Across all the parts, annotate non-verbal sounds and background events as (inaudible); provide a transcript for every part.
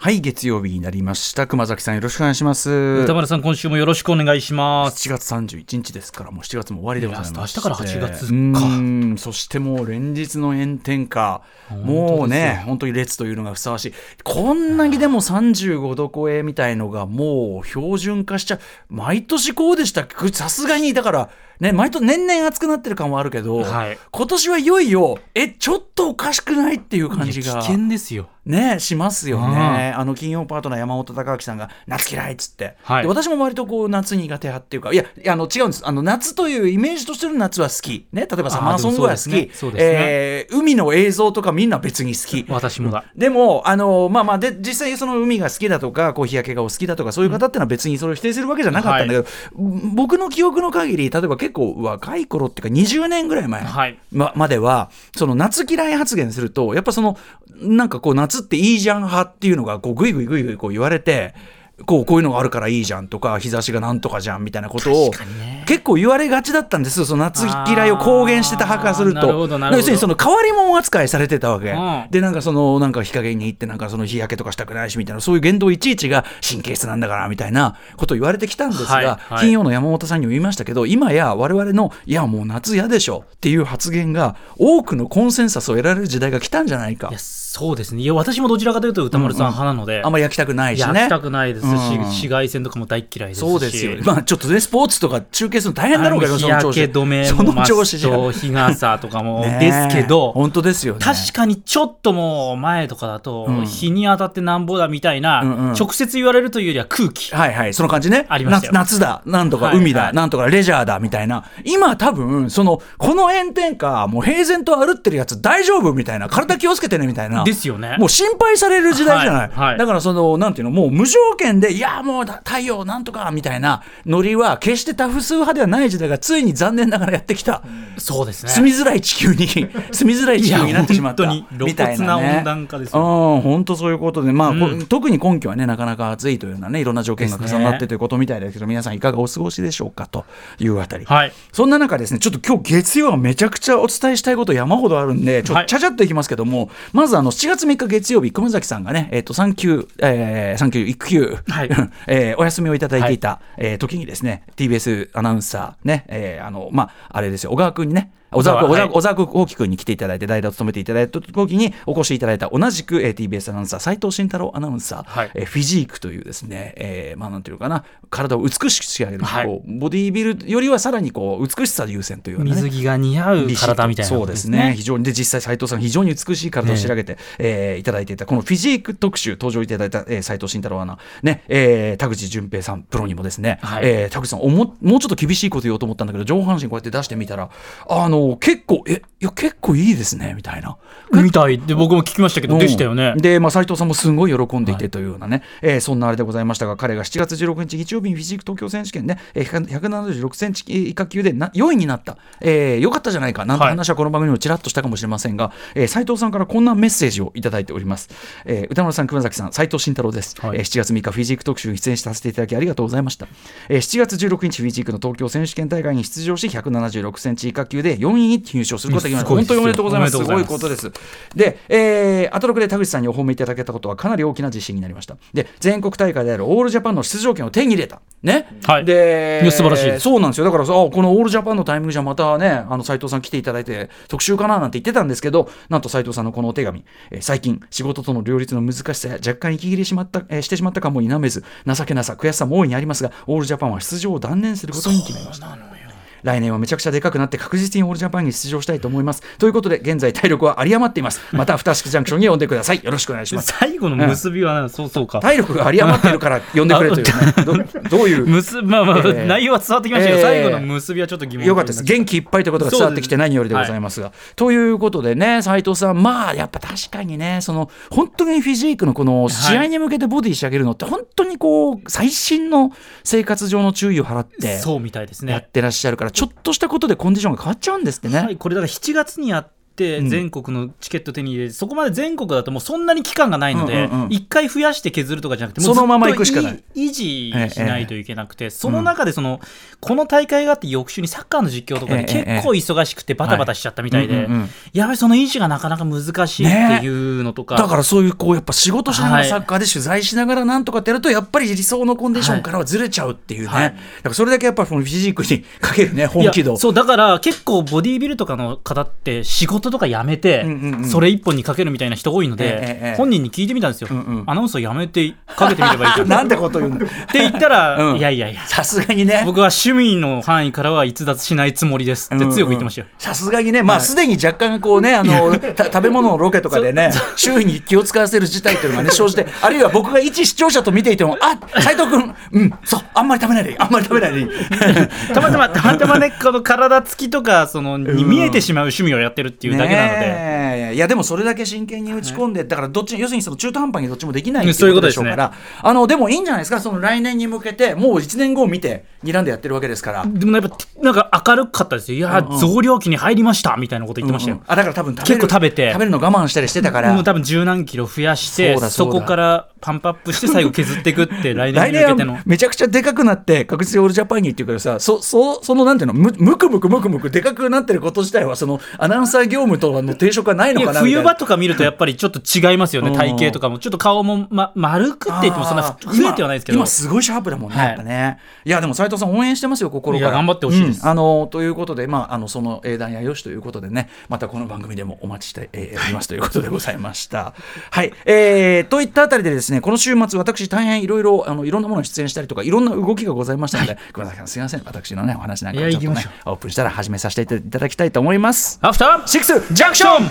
はい、月曜日になりました。熊崎さんよろしくお願いします。歌丸さん、今週もよろしくお願いします。7月31日ですから、もう7月も終わりでございます。明日から8月かうーんそしてもう連日の炎天下、もうね、本当に列というのがふさわしい。こんなにでも35度超えみたいのがもう標準化しちゃう。毎年こうでした。さすがに、だから、ね、毎年年々暑くなってる感はあるけど、はい今年はいよいよ、え、ちょっとおかしくないっていう感じが。危険ですよ。ねしますよね、あの金曜パートナー山本隆明さんが夏嫌いっつって、はい。で私も割とこう夏苦手派っていうかいやあの違うんです。あの夏というイメージとしての夏は好き。ね例えばサマーソングは好き、海の映像とかみんな別に好き。私もだ。でも、あのまあまあで、実際その海が好きだとか、こう日焼けがお好きだとか、そういう方ってのは別にそれを否定するわけじゃなかったんだけど、僕の記憶の限り、例えば結構若い頃っていうか、20年ぐらい前、はい。ままでは、その夏嫌い発言すると、やっぱその、なんかこう、夏っていいじゃん派っていうのが、こう、ぐいぐいぐいぐいこう言われて、こうこういうのがあるからいいじゃんとか日差しがなんとかじゃんみたいなことを結構言われがちだったんですよ。その夏嫌いを公言してた派からすると。要するにその変わり者扱いされてたわけ、うん。でなんかそのなんか日陰に行ってなんかその日焼けとかしたくないしみたいなそういう言動いちいちが神経質なんだからみたいなことを言われてきたんですが、はいはい。金曜の山本さんにも言いましたけど今や我々のいやもう夏嫌でしょっていう発言が多くのコンセンサスを得られる時代が来たんじゃないかいや、そうですね。いや、私もどちらかというと歌丸さん派なので、あんまり焼きたくないしね焼きたくないですし、うん紫外線とかも大嫌いですし。そうですよ。まあちょっとね、スポーツとか中継するの大変だろうけど、日焼け止めそもマ日傘とかも (laughs) ですけど、本当ですよね。確かにちょっともう前とかだと、うん日に当たってなんぼだみたいな、うんうん直接言われるというよりは空気。はいはい、その感じね。ありましたよ夏夏だ、なんとかはい海だ、はいなんとかレジャーだ、みたいな。今多分、その、この炎天下、もう平然と歩ってるやつ大丈夫みたいな。体気をつけてね、みたいな。ですよねもう心配される時代じゃない。はいはいだからその、なんていうの、もう無条件で、いや、もうだ太陽なんとか、みたいなノリは、決して多数派ではない時代が、ついに残念ながらやってきた。そうですね。住みづらい地球に (laughs) 住みづらい地球になってしまったいや本当にみたいな、ね、露骨な温暖化ですようん本当そういうことで、まあこうん特に今季はねなかなか暑いというようなねいろんな条件が重なってということみたいですけど皆さんいかがお過ごしでしょうかというあたり、はい。そんな中ですねちょっと今日月曜はめちゃくちゃお伝えしたいこと山ほどあるんでちょっはいとちゃちゃっといきますけども、まずあの7月3日月曜日熊崎さんがねえっ、と産休、えー、産休育休、はい。えーお休みをいただいていた、えー時にですね TBS アナウンサーね、えーあのまああれですよ小川君にね小沢君、小沢小沢小沢君、に来ていただいて、代打を務めていただいた時にお越しいただいた同じく、えー TBS アナウンサー、斉藤慎太郎アナウンサー、はい。えーフィジークというですね、えーまあなんていうのかな、体を美しく仕上げる、はい。こうボディービルよりはさらにこう美しさ優先というね水着が似合う体みたいなそうですね。非常にで実際斉藤さん非常に美しい体を仕上げて、えーいただいていたこのフィジーク特集登場いただいた、えー、斉藤慎太郎アナね、えー田口淳平さんプロにもですね、はい。えー田口さんおももうちょっと厳しいこと言おうと思ったんだけど上半身こうやって出してみたらあの結構えいや結構いいですねみたいな。みたいで僕も聞きましたけど、でしたよねうん。で、まあ、斉藤さんもすごい喜んでいてというようなね、えーそんなあれでございましたが、彼が7月16日日曜日にフィジーク東京選手権ね、えー176センチ以下級でな4位になった、えーよかったじゃないかなんてはい話はこの番組にもちらっとしたかもしれませんが、えー斉藤さんからこんなメッセージをいただいております。えー歌丸さん、熊崎さん、斉藤慎太郎です、はいえー7月3日フィジーク特集に出演させていただきありがとうございました。えー7月16日フィジークの東京選手権大会に出場し、176センチ以下級で4位に入賞することができました。本当におめでとうございます。すごいことです。で、えー、アトロクで田口さんにお褒めいただけたことはかなり大きな自信になりました。で、全国大会であるオールジャパンの出場権を手に入れた。ね。はいで素晴らしいそうなんですよ。だからさ、あこのオールジャパンのタイミングじゃまたね、あの斉藤さん来ていただいて特集かななんて言ってたんですけど、なんと斉藤さんのこのお手紙、えー最近仕事との両立の難しさや若干息切れしまった、えーしてしまったかも否めず、情けなさ、悔しさも大いにありますが、オールジャパンは出場を断念することに決めました。来年はめちゃくちゃでかくなって確実にオールジャパンに出場したいと思います。ということで、現在体力は有り余っています。(laughs) また、アフターシックスジャンクションに呼んでください。よろしくお願いします。最後の結びは、そうそうか。体力が有り余ってるから呼んでくれというね。どどういう？結まあまあ、えー内容は伝わってきましたけど、えー最後の結びはちょっと疑問よかったです。元気いっぱいということが伝わってきて何よりでございますが。ということでね、斉藤さん、まあ、やっぱ確かにね、その、本当にフィジークのこの試合に向けてボディ仕上げるのって、本当にこう、最新の生活上の注意を払って、そうみたいですね。やってらっしゃるから、ちょっとしたことでコンディションが変わっちゃうんですってね。はい、これだから7月にやっってうん。全国のチケット手に入れて、そこまで全国だともうそんなに期間がないので、一回増やして削るとかじゃなくて、そのまま行くしかない。維持しないといけなくて、その中でその、この大会があって翌週にサッカーの実況とかでええ結構忙しくてバタバタしちゃったみたいで、やばいその維持がなかなか難しいっていうのとか、だからそういうこうやっぱ仕事しながらはい。サッカーで取材しながらなんとかってやるとやっぱり理想のコンディションからはずれちゃうっていうね、はい。だからそれだけやっぱりフィジークにかけるね本気度。そうだから結構ボディービルとかの方って仕事とか辞めて、それ一本にかけるみたいな人多いので、本人に聞いてみたんですよ、アナウンサー辞めてかけてみればいいかな。(laughs) んてこと言うんだって言ったら、うん。いやいやいや。さすがにね。僕は趣味の範囲からは逸脱しないつもりです。って強く言ってましたよ、さすがにね、まあ、すでに若干こうね、あの、た食べ物のロケとかでね、(laughs) 周囲に気を使わせる事態っていうのがね、(laughs) 生じて、あるいは僕が一視聴者と見ていても、あ斉藤君、うん、そう、あんまり食べないでいい、あんまり食べないでいい。たまたまたまたまねこの体つきとかそのに見えてしまう趣味をやってるっていうだけなので、ねえ。いやでもそれだけ真剣に打ち込んで、だからどっち要するにその中途半端にどっちもできないっていうことでしょうからあのでもいいんじゃないですか？その来年に向けてもう1年後を見て睨んでやってるわけですから。でもやっぱなんか明るかったですよ。いや、うんうん。増量期に入りましたみたいなこと言ってましたよ、うん。うんあだから多分結構食べて。食べるの我慢したりしてたから。もう多分十何キロ増やしてそこからパンプアップして最後削っていくって (laughs) 来年に向けての。はめちゃくちゃでかくなって確実にオールジャパンにっていうけどさそそそのなんていうのむむくむくむくむくでかくなってること自体はそのアナウンサー業務との抵触はないのかなみたいな。冬場とか見るとやっぱりちょっと違いますよね (laughs) うん体型とかもちょっと顔も、ま、丸くって言ってもそんな増えてはないですけど。今今すごいシャープだもんね、はいやっぱね。い。やでも斉藤さん応援してますよ心から。いや頑張ってほしいです。うん。あのということでまああのその英断やよしということでねまたこの番組でもお待ちして、えーおりますということでございました。はい、えー、といったあたりでですねこの週末私大変いろいろあのいろんなものに出演したりとかいろんな動きがございましたので、熊崎さんすいません。私のねお話なんかちょっとね行きましょオープンしたら始めさせていただきたいと思います。アフターシックスジャンクション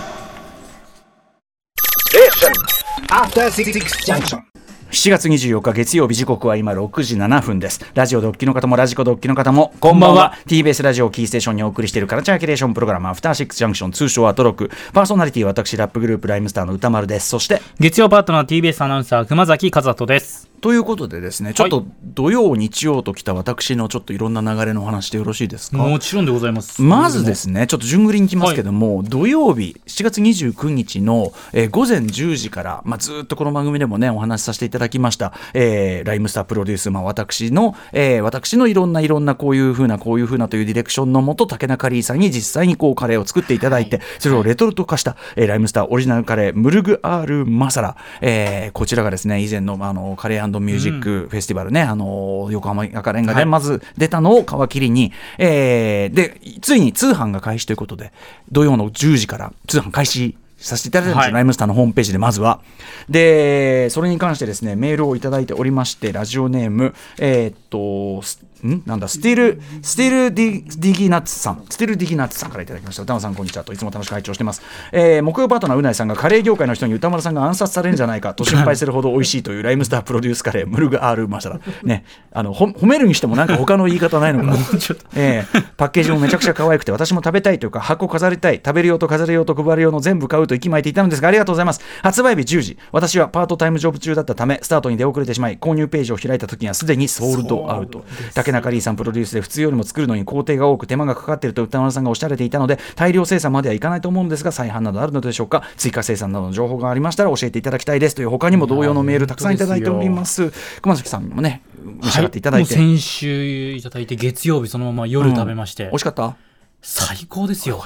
After Six Junction. 7月24日月曜日時刻は今6時7分です。ラジオドッキの方もラジコドッキの方もこんばんは。TBS ラジオキーステーションにお送りしているカルチャーキュレーションプログラムアフターシックスジャンクション通称アトロクパーソナリティは私ラップグループライムスターの歌丸です。そして月曜パートナー TBS アナウンサー熊崎和人ですということでですねちょっと土曜日曜ときた私のちょっといろんな流れのお話でよろしいですか？もちろんでございます。まずですね、ちょっと順繰りにいきますけども、土曜日、7月29日の、えー午前10時から、まあ、ずっとこの番組でもね、お話しさせていただきました、えーライムスタープロデュース、まあ、私の、えー私のいろんないろんなこういうふうな、こういうふうなというディレクションのもと、竹中リーさんに実際にこうカレーを作っていただいて、それをレトルト化した、えーライムスターオリジナルカレー、ムルグアールマサラ、えーこちらがですね、以前のあのカレーミュージックフェスティバルね、あの横浜赤レンガでまず出たのを皮切りに、えーで、ついに通販が開始ということで、土曜の10時から通販開始させていただいたんですよ、はい。ライムスターのホームページでまずは。で、それに関してですね、メールをいただいておりまして、ラジオネーム、えーっと、すんなんだ、スティール、スティールディディギナッツさん、スティールディギナッツさんからいただきました。宇多丸さん、こんにちはと、いつも楽しく拝聴してます。えー木曜パートナー宇内さんがカレー業界の人に宇多丸さんが暗殺されるんじゃないかと心配するほど美味しいというライムスタープロデュースカレー、ムルグアールマサラ。ね、あの、ほ褒めるにしてもなんか他の言い方ないのかな。(laughs) えーパッケージもめちゃくちゃ可愛くて、私も食べたいというか、箱飾りたい、食べる用と飾る用と配る用の全部買うと息巻いていたのですが、ありがとうございます。発売日10時、私はパートタイムジョブ中だったため、スタートに出遅れてしまい、購入ページを開いた時にはすでにソールドアウト。竹中リーさんプロデュースで普通よりも作るのに工程が多く手間がかかっていると歌丸さんがおっしゃられていたので、大量生産まではいかないと思うんですが、再販などあるのでしょうか、追加生産などの情報がありましたら教えていただきたいですという、他にも同様のメールたくさんいただいております。熊崎さんにもね、召し上がっていただいて。もう先週いただいて月曜日そのまま夜食べまして、美味しかった？最高ですよ。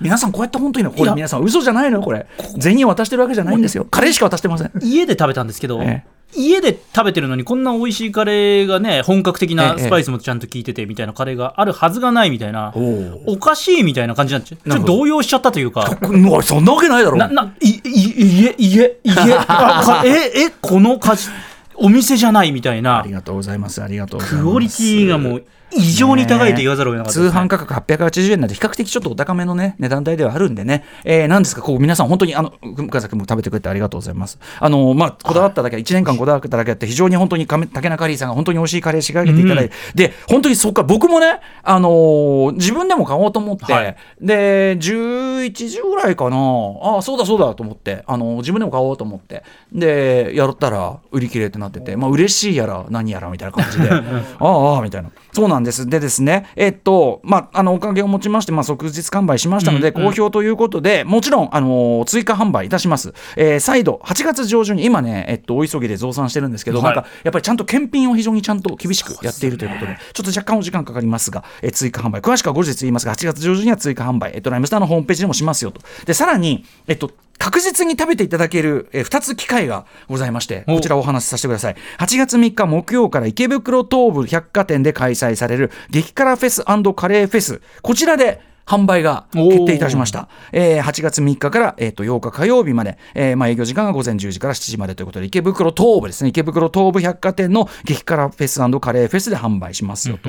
皆さんこうやって本当にこれ皆さん嘘じゃないのよこれ。銭を渡してるわけじゃないんですよ。カレーしか渡してません。家で食べたんですけど、え家で食べてるのにこんな美味しいカレーがね本格的なええスパイスもちゃんと効いててみたいなカレーがあるはずがないみたいな、おおかしいみたいな感じになっちゃう動揺しちゃったというかそんなわけないだろなないい家家家えこのかお店じゃないみたいあなりがとうございます。ありがとうございます。クオリティがもう異常に高いと言わざるを得なかった通ですね。販価格880円なんで比較的ちょっとお高めのね値段帯ではあるんでね、えー、なんですかこう皆さん本当にあの深崎君も食べてくれてありがとうございます。あのまあこだわっただけ1年間こだわっただけあって非常に本当に亀竹中リーさんが本当に美味しいカレー仕掛けていただいて、で本当にそっから僕もねあのー自分でも買おうと思って、はい。で11時ぐらいかな。ああそうだそうだと思ってあの自分でも買おうと思って。でやったら売り切れってなっててまあ嬉しいやら何やらみたいな感じで。(laughs) ああああみたいな。そうなんです。でですね、えっと、まあ、あの、おかげをもちまして、まあ、即日完売しましたので、好評ということで、もちろん、あのー追加販売いたします。えー再度、8月上旬に、今ね、えっと、大急ぎで増産してるんですけど、はい。なんか、やっぱりちゃんと検品を非常にちゃんと厳しくやっているということで、ちょっと若干お時間かかりますが、えー追加販売、詳しくは後日言いますが、8月上旬には追加販売、えっと、ライムスターのホームページでもしますよと。で、さらに、えっと、確実に食べていただける、え2つ機会がございまして、おこちらお話しさせてください。8月3日木曜から池袋東武百貨店で開催される激辛フェスカレーフェス。こちらで販売が決定いたしました。えー8月3日から、えー、と8日火曜日まで、えーまあ、営業時間が午前10時から7時までということで、池袋東武ですね、池袋東武百貨店の激辛フェスカレーフェスで販売しますよと。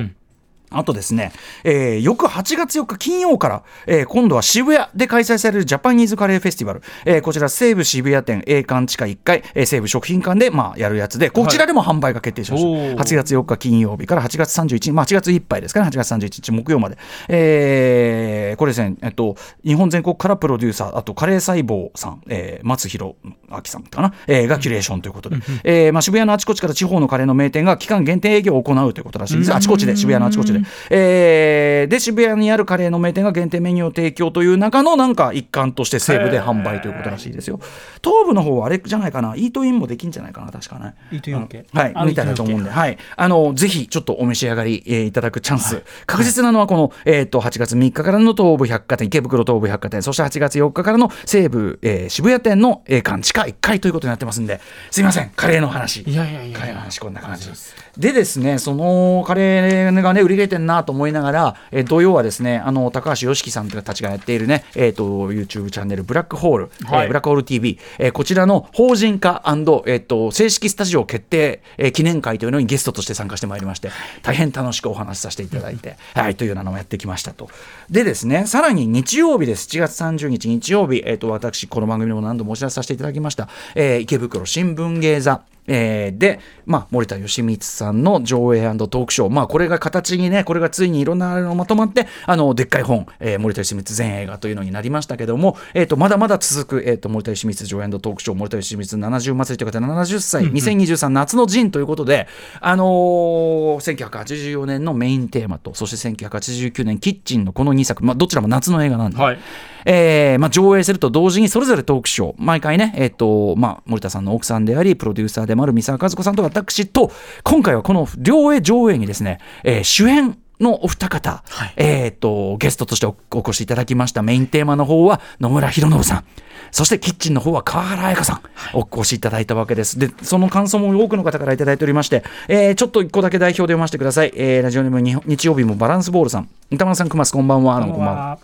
あとですね、えー翌8月4日金曜から、えー今度は渋谷で開催されるジャパニーズカレーフェスティバル、えーこちら西武渋谷店 A 館地下1階、えー西武食品館で、まあ、やるやつで、こちらでも販売が決定しました。おー。8月4日金曜日から8月31日、まあ、8月いっぱいですかね、8月31日木曜まで。えーこれですね、えっと、日本全国からプロデューサー、あとカレー細胞さん、えー松弘明さんかな、えーがキュレーションということで、えーまあ、渋谷のあちこちから地方のカレーの名店が期間限定営業を行うということらしいです。あちこちで、渋谷のあちこちで。えーで、渋谷にあるカレーの名店が限定メニューを提供という中のなんか一環として西部で販売ということらしいですよ。東部の方はあれじゃないかな、イートインもできんじゃないかな、確かね。イートインはい、あみたいだと思うんで、はい、あのぜひちょっとお召し上がり、えーいただくチャンス、確実なのはこの、えー、と8月3日からの東武百貨店、池袋東武百貨店、そして8月4日からの西武、えー渋谷店の栄館地下1階ということになってますんで、すいません、カレーの話。いやいやいやカレーの話こんな感じ。です。でですね、そのカレーがね、売り切れてんなと思いながら、えー土曜はですね、あの高橋良樹さんたちがやっているね、えっ、と、YouTube チャンネル、ブラックホール、はいえーブラックホール TV、えーこちらの法人化えっ、と、正式スタジオ決定、えー記念会というのにゲストとして参加してまいりまして、大変楽しくお話しさせていただいて、はい、というようなのをやってきましたと。でですね、さらに日曜日です。7月30日日曜日、えっ、と、私、この番組でも何度もお知らせさせていただきました、えー池袋新聞芸座、えーで、まあ、森田義満さんの上映トークショー、まあ、これが形にね、これがついにいろんなのまとまって、あの、でっかい本、えー森田義満全映画というのになりましたけども、えっ、と、まだまだ続く、えっ、と、森田義満上映トークショー、森田義満70祭りという方で70歳、2023夏の陣ということで、あのー1984年のメインテーマと、そして1989年キッチンのこの2作、まあ、どちらも夏の映画なんで、はい。えーまあ、上映すると同時にそれぞれトークショー。毎回ね、えっとまあ、森田さんの奥さんでありプロデューサーでもある三沢和子さんと私と今回はこの両映上映にですね、えー主演のお二方、えー、とゲストとしておお越しいただきました。メインテーマの方は野村弘信さん。そしてキッチンの方は川原彩香さん、お越しいただいたわけです。でその感想も多くの方からいただいておりまして、えーちょっと一個だけ代表で読ませてください、えーラジオネームに日曜日もバランスボールさん。歌丸さん熊須こんばんは。あのこんばんは。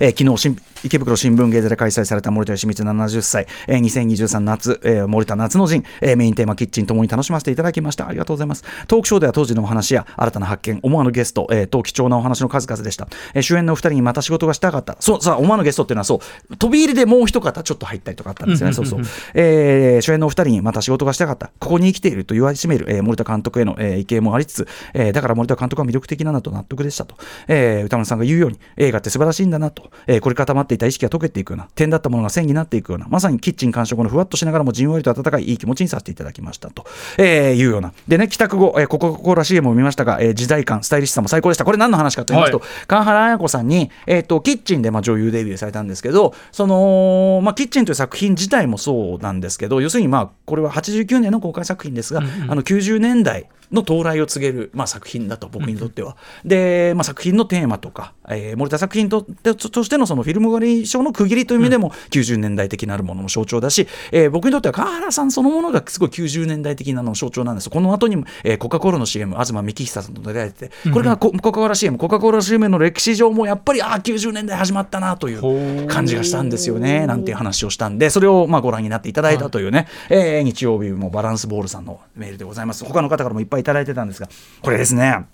えー昨日新池袋新聞芸座で開催された森田義満70歳、えー2023夏、えー森田夏の陣、えーメインテーマキッチンともに楽しませていただきました。ありがとうございます。トークショーでは当時のお話や新たな発見思わぬゲスト、えー、と貴重なお話の数々でした、えー主演のお二人にまた仕事がしたかった。そうさあ思わぬゲストっていうのはそう飛び入りでもう一方ちょっと入ったりとかあったんですよね。そうそう、えー主演のお二人にまた仕事がしたかった。ここに生きていると言わしめる、えー森田監督への、えー意見もありつつ、えーだから森田監督は魅力的なんだと納得でしたと、えー歌丸さんが言うように映画って素晴らしいんだなと、えーこれ固まっていた意識が溶けていくような点だったものが線になっていくようなまさにキッチン完食のふわっとしながらもじんわりと温かいいい気持ちにさせていただきましたと、えーいうような。でね帰宅後、えー、コカ・コーラ CM を見ましたが、えー時代感スタイリッシュさも最高でした。これ何の話かと言いますと、は川原綾子さんに、えー、とキッチンでまあ女優デビューされたんですけどその、まあ、キッチンという作品自体もそうなんですけど要するにまあこれは89年の公開作品ですが、あの90年代の到来を告げる、まあ、作品だと僕にとっては。で、まあ、作品のテーマとか、えー森田作品とととしてのそのフィルムガリー賞の区切りという意味でも90年代的なるものの象徴だし、えー僕にとっては川原さんそのものがすごい90年代的なの象徴なんですこの後にも、えーコカ・コーラの CM 東幹久さんと出られてこれがココカ・コーラ CM コカ・コーラ CM の歴史上もやっぱりああ90年代始まったなという感じがしたんですよねなんていう話をしたんでそれをまあご覧になっていただいたというね、えー日曜日もバランスボールさんのメールでございます他の方からもいっぱいいただいてたんですがこれですね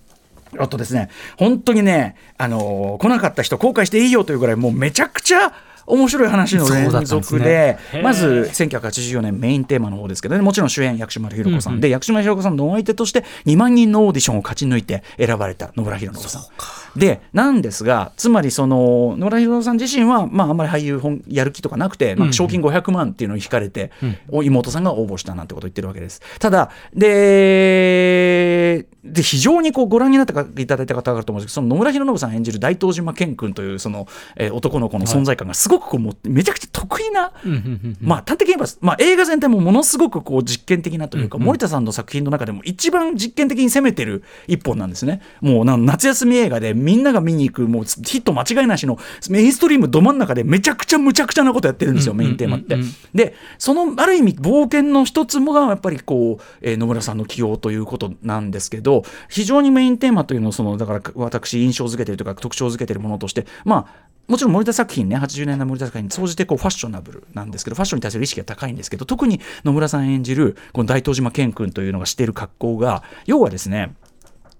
あとですね、本当にね、あのー来なかった人後悔していいよというぐらい、もうめちゃくちゃ面白い話の連そうだったんでで、ねまず1984年メインテーマの方ですけどね、もちろん主演、薬師丸ひろ子さん、で、薬師丸ひろ子さんのお相手として2万人のオーディションを勝ち抜いて選ばれた野村弘信さん。でなんですがつまりその野村弘さん自身は、まあ、あんまり俳優本やる気とかなくて、まあ、賞金500万っていうのに引かれて、お妹さんが応募したなんてことを言ってるわけです。ただでで非常にこうご覧になっていただいた方があると思うんですけどその野村弘信さん演じる大東島健君というその、えー男の子の存在感がすごくこうめちゃくちゃ得意な、まあ端的に言えば、まあ、映画全体もものすごくこう実験的なというか、森田さんの作品の中でも一番実験的に攻めてる一本なんですね。もうな夏休み映画でみんなが見に行くもうヒット間違いなしのメインストリームど真ん中でめちゃくちゃむちゃくちゃなことやってるんですよ、メインテーマって。でそのある意味冒険の一つもがやっぱりこう、えー野村さんの起用ということなんですけど非常にメインテーマというのをそのだから私印象づけてるというか特徴づけてるものとしてまあもちろん森田作品ね80年代森田作品に総じてこうファッショナブルなんですけどファッションに対する意識が高いんですけど特に野村さん演じるこの大東島健君というのがしている格好が要はですね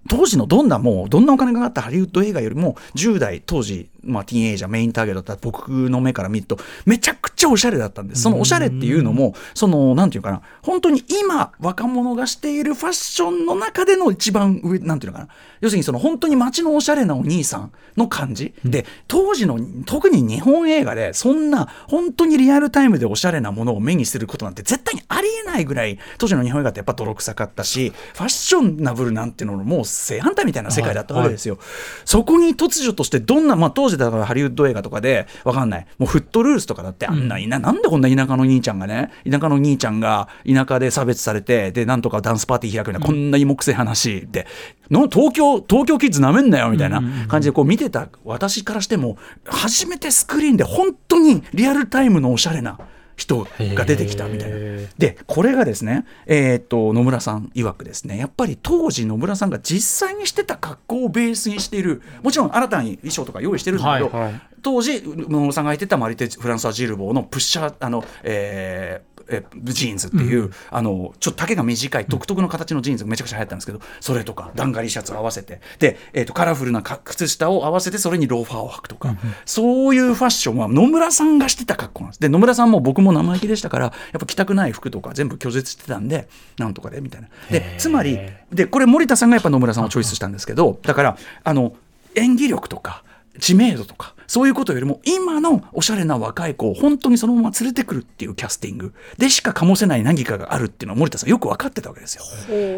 当時のどんなもうどんなお金がかかったハリウッド映画よりも10代当時、まあ、ティーンエイジャーメインターゲットだった僕の目から見るとめちゃくちゃおしゃれだったんです。そのおしゃれっていうのもそのなんていうかな。本当に今若者がしているファッションの中での一番上なんていうのかな。要するにその本当に街のおしゃれなお兄さんの感じ、で当時の特に日本映画でそんな本当にリアルタイムでおしゃれなものを目にすることなんて絶対にありえないぐらい当時の日本映画ってやっぱ泥臭かったしファッショナブルなんていうののもう正反対みたいな世界だったわけですよ。そこに突如としてどんな、まあ、当時だからハリウッド映画とかでわかんない。もうフットルースとかだってあんな、いな。なんでこんな田舎の兄ちゃんがね田舎の兄ちゃんが田舎で差別されてでなんとかダンスパーティー開くような、こんな芋くせえ話での東京東京キッズなめんなよみたいな感じでこう見てた私からしても初めてスクリーンで本当にリアルタイムのおしゃれな人が出てきたみたいな。でこれがですね、えーっと野村さん曰くですねやっぱり当時野村さんが実際にしてた格好をベースにしているもちろん新たに衣装とか用意してるんだけど、はいはい当時野村さんが履いてたマリテ・フランソワ・ジルボーのプッシャーあの、えーえジーンズっていう、あのちょっと丈が短い独特の形のジーンズがめちゃくちゃ流行ったんですけどそれとかダンガリーシャツを合わせてで、えー、とカラフルなか靴下を合わせてそれにローファーを履くとか、そういうファッションは野村さんがしてた格好なんです。で野村さんも僕も生意気でしたからやっぱ着たくない服とか全部拒絶してたんでなんとかでみたいな。でつまりでこれ森田さんがやっぱ野村さんをチョイスしたんですけどだからあの演技力とか知名度とかそういうことよりも今のおしゃれな若い子を本当にそのまま連れてくるっていうキャスティングでしか醸せない何かがあるっていうのは森田さんよく分かってたわけですよ。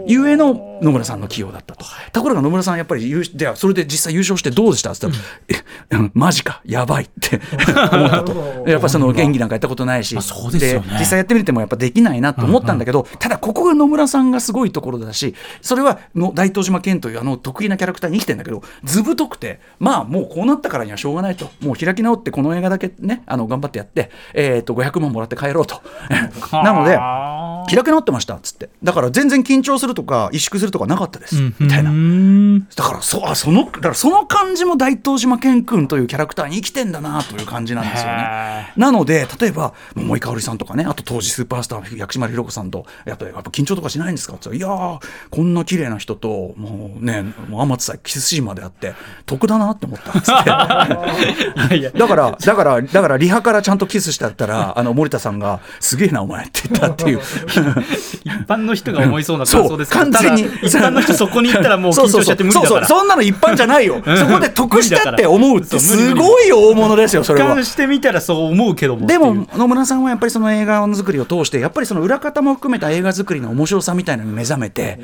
ゆえの野村さんの起用だったと。ところが野村さんやっぱり優ではそれで実際優勝してどうでしたって言ったら、えマジかやばいって (laughs) 思ったと。やっぱその演技なんかやったことないし、でね実際やってみてもやっぱできないなと思ったんだけど、ただここが野村さんがすごいところだしそれはの大東島健というあの得意なキャラクターに生きてんだけど図太くてまあもうこうなったからにはしょうがないと。もう開き直ってこの映画だけねあの頑張ってやって、えー、と500万もらって帰ろうと。(laughs) なので開き直ってましたっつって。だから全然緊張するとか萎縮するとかなかったです、みたいな。だからそあそのだからその感じも大東島健君というキャラクターに生きてんだなという感じなんですよね。なので例えば桃井かおりさんとかねあと当時スーパースター薬師丸ひろ子さんとやっぱりやっぱ緊張とかしないんですかって言ったらいやーこんな綺麗な人ともうねもう天津さえキスシーンまであって得だなって思ったっつって。(laughs) だから、だから、だから、リハからちゃんとキスしてあったら、あの、森田さんが、すげえな、お前って言ったっていう。(laughs) 一般の人が思いそうな感想ですから。そう完全に。一般の人そこに行ったらもう緊張しちゃって無理だから。そうそう。そうそんなの一般じゃないよ。(laughs) ん。そこで得したって思うって、すごい大物ですよ、それは。してみたらそう思うけどもでも野村さんはやっぱりその映画作りを通してやっぱりその裏方も含めた映画作りの面白さみたいなのに目覚めて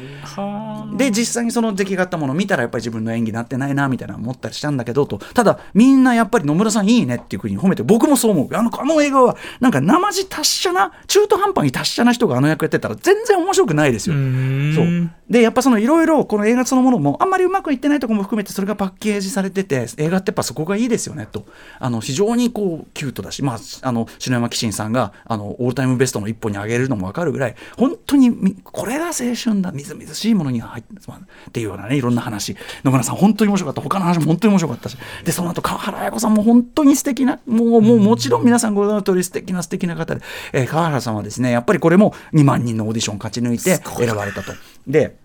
で実際にその出来上がったものを見たらやっぱり自分の演技になってないなみたいな思ったりしたんだけどとただみんなやっぱり野村さんいいねっていうふうに褒めて僕もそう思う。あのあの映画はなんか生地達者な中途半端に達者な人があの役やってたら全然面白くないですよ。ん。そう。でやっぱそのいろいろこの映画そのものもあんまりうまくいってないところも含めてそれがパッケージされてて映画ってやっぱそこがいいですよねと。あの非常にこうキュートだし、まあ、あの篠山紀信さんがあのオールタイムベストの一歩に上げるのも分かるぐらい本当にみこれが青春だ。みずみずしいものに入ってっていうようなねいろんな話。野村さん本当に面白かった。他の話も本当に面白かったし。でその後川原綾子さんも本当に素敵なもうもうもちろん皆さんご存知の通り素敵な素敵な方で、えー川原さんはですねやっぱりこれも2万人のオーディション勝ち抜いて選ばれたと。で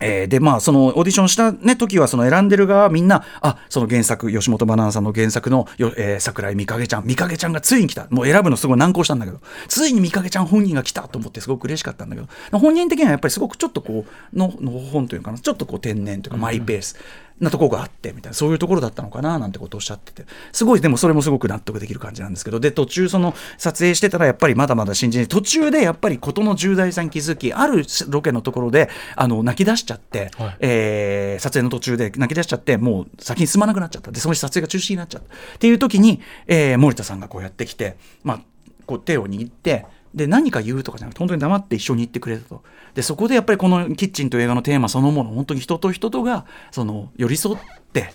えーでまあそのオーディションした、ね、時はその選んでる側みんなあその原作吉本バナナさんの原作のよ、えー桜井美影ちゃん美影ちゃんがついに来た。もう選ぶのすごい難航したんだけどついに美影ちゃん本人が来たと思ってすごく嬉しかったんだけど本人的にはやっぱりすごくちょっとこうののほほんというかなちょっとこう天然というかマイペース、なところがあってみたいなそういうところだったのかななんてことをおっしゃってて。すごいでもそれもすごく納得できる感じなんですけど。で途中その撮影してたらやっぱりまだまだ信じない途中でやっぱり事の重大さに気づきあるロケのところであの泣き出しちゃって、はい。えー撮影の途中で泣き出しちゃってもう先に進まなくなっちゃった。でその撮影が中止になっちゃった。っていう時に、えー森田さんがこうやってきて、まあ、こう手を握ってで何か言うとかじゃなくて本当に黙って一緒に行ってくれたと。でそこでやっぱりこの「キッチン」という映画のテーマそのもの本当に人と人とがその寄り添って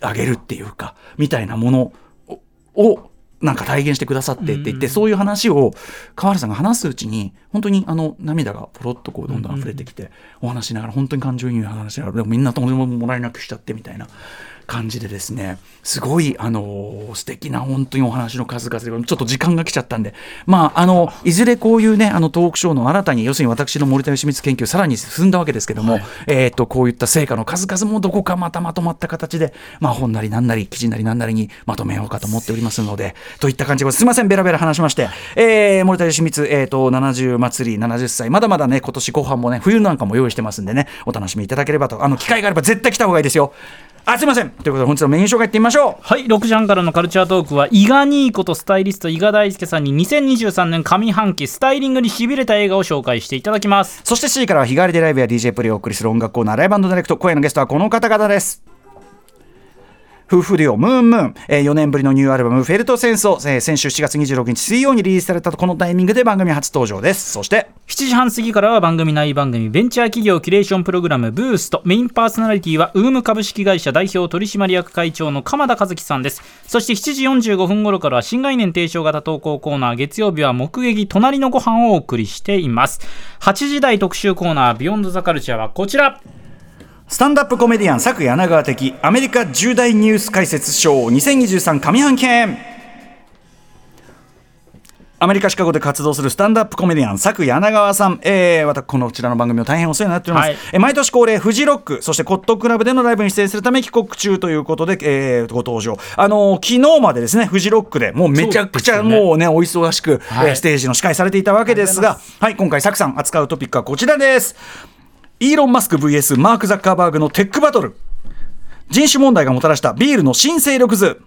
あげるっていうかみたいなものををなんか体現してくださってって言って、そういう話を川原さんが話すうちに本当にあの涙がポロッとこうどんどん溢れてきて、お話しながら本当に感情移入の話しながらでもみんなとももらいなくしちゃってみたいな感じでですねすごいあの素敵な本当にお話の数々でちょっと時間が来ちゃったんで。まああのいずれこういうねあのトークショーの新たに要するに私の森田義満研究さらに進んだわけですけども、えっ、とこういった成果の数々もどこかまたまとまった形でまあ本なりなんなり記事なりなんなりにまとめようかと思っておりますのでといった感じです。いませんベラベラ話しまして、えー森田義満えっ、と70祭り70歳。まだまだね今年後半もね冬なんかも用意してますんでねお楽しみいただければと。あの機会があれば絶対来た方がいいですよあすいません。ということで本日のメニュー紹介いってみましょう。はい、6時半からのカルチャートークは、伊賀ニーコとスタイリスト伊賀大輔さんに2023年上半期スタイリングにしびれた映画を紹介していただきます。そして C からは日替わりでライブや DJ プレイをお送りする音楽コーナーライブダイレクト。今夜のゲストはこの方々です夫婦デュオムーンムーン、えー4年ぶりのニューアルバム「フェルト戦争」えー先週7月26日水曜にリリースされたこのタイミングで番組初登場です。そして7時半過ぎからは番組内番組ベンチャー企業キュレーションプログラムブースト。メインパーソナリティはウーム株式会社代表取締役会長の鎌田和樹さんです。そして7時45分頃からは新概念提唱型投稿コーナー月曜日は目撃隣のご飯をお送りしています。8時台特集コーナービヨンドザカルチャーはこちら。スタンダップコメディアン佐久柳川的アメリカ重大ニュース解説ショー2023上半期編。アメリカ・シカゴで活動するスタンダップコメディアン佐久柳川さん、えー、またこのこちらの番組を大変お世話になっております、はい。えー毎年恒例フジロックそしてコットンクラブでのライブに出演するため帰国中ということで、えーご登場。あのー昨日までですねフジロックでもうめちゃくちゃそうね。もうねお忙しく、はい。えーステージの司会されていたわけですがはい今回佐久さん扱うトピックはこちらですイーロン・マスク VS. マーク・ザッカーバーグのテックバトル。人種問題がもたらしたビールの新勢力図。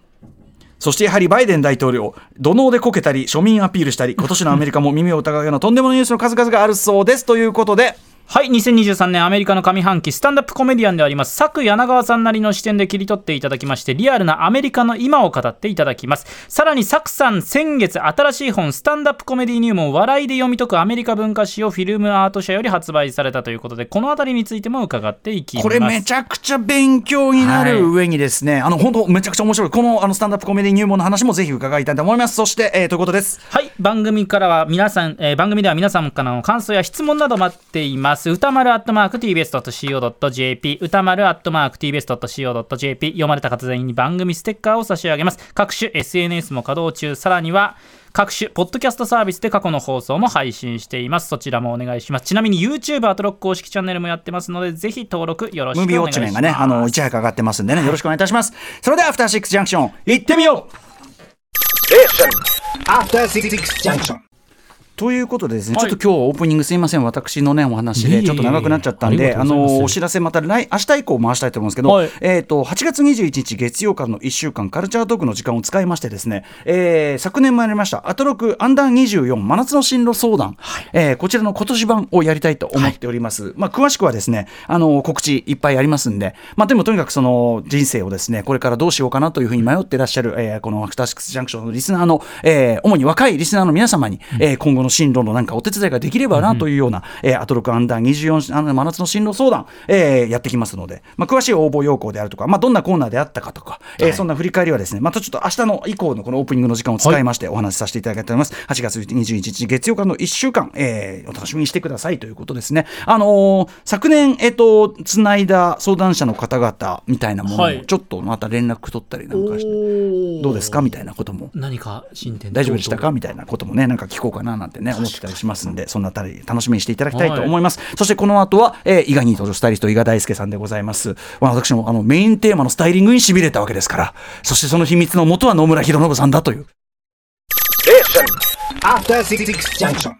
そしてやはりバイデン大統領、土のうでこけたり、庶民アピールしたり、今年のアメリカも耳を疑うようなとんでもないニュースの数々があるそうです。ということで、はい2023年アメリカの上半期スタンダップコメディアンであります佐久柳川さんなりの視点で切り取っていただきましてリアルなアメリカの今を語っていただきますさらに佐久さん先月新しい本スタンダップコメディ入門笑いで読み解くアメリカ文化史をフィルムアート社より発売されたということでこの辺りについても伺っていきますこれめちゃくちゃ勉強になはいる上にですね、あの、本当めちゃくちゃ面白い。このあのスタンダップコメディ入門の話もぜひ伺いたいと思います。そして、えーということです。はい番組からは皆さん、えー番組では皆さんからの感想や質問など待っています歌丸アットマーク TBS.CO.JP 歌丸アットマーク TBS.CO.JP 読まれた方全員に番組ステッカーを差し上げます。各種 SNS も稼働中。さらには各種ポッドキャストサービスで過去の放送も配信しています。そちらもお願いします。ちなみに YouTube アトロック公式チャンネルもやってますのでぜひ登録よろしムービーウォッくお願いします。チメンがね、あの、いち早く上がってますんでね、よろしくお願いいたします。それでは、アフターシックスジャンクション、行ってみよう。After Six Junction. ということでですね、はい。ちょっと今日オープニングすいません、私のね、お話で、ちょっと長くなっちゃったんで、あの、お知らせまた来、明日以降回したいと思うんですけど、はい。えっ、と、8月21日月曜からの1週間、カルチャートークの時間を使いましてですね、えー昨年もやりました、アトロクアンダー24真夏の進路相談、えーこちらの今年版をやりたいと思っております。まあ、詳しくはですね、あの、告知いっぱいありますんで、まあ、でもとにかくその人生をですね、これからどうしようかなというふうに迷ってらっしゃる、えーこのアフターシックスジャンクションのリスナーの、えー主に若いリスナーの皆様に、えー今後の進路のなんかお手伝いができればなというような、えーアトロクアンダー24あの真夏の進路相談、えーやってきますので、まあ、詳しい応募要項であるとか、まあ、どんなコーナーであったかとか、えーそんな振り返りはですね、またちょっと明日の以降のこのオープニングの時間を使いましてお話しさせていただきたいと思います。8月21日月曜からの1週間、えーお楽しみにしてくださいということですね。あのー昨年、えっ、と、つないだ相談者の方々みたいなものはい。をちょっとまた連絡取ったりなんかして、どうですかみたいなことも。何か進展大丈夫でしたかみたいなこともね、なんか聞こうかななんてね、思ってたりしますんで、そんなあたり楽しみにしていただきたいと思います。そしてこの後は、えー、伊賀に登場スタイリスト、伊賀大輔さんでございます。まあ、私のあのメインテーマのスタイリングに痺れたわけですから、そしてその秘密の元は野村弘信さんだという。After Six Junction.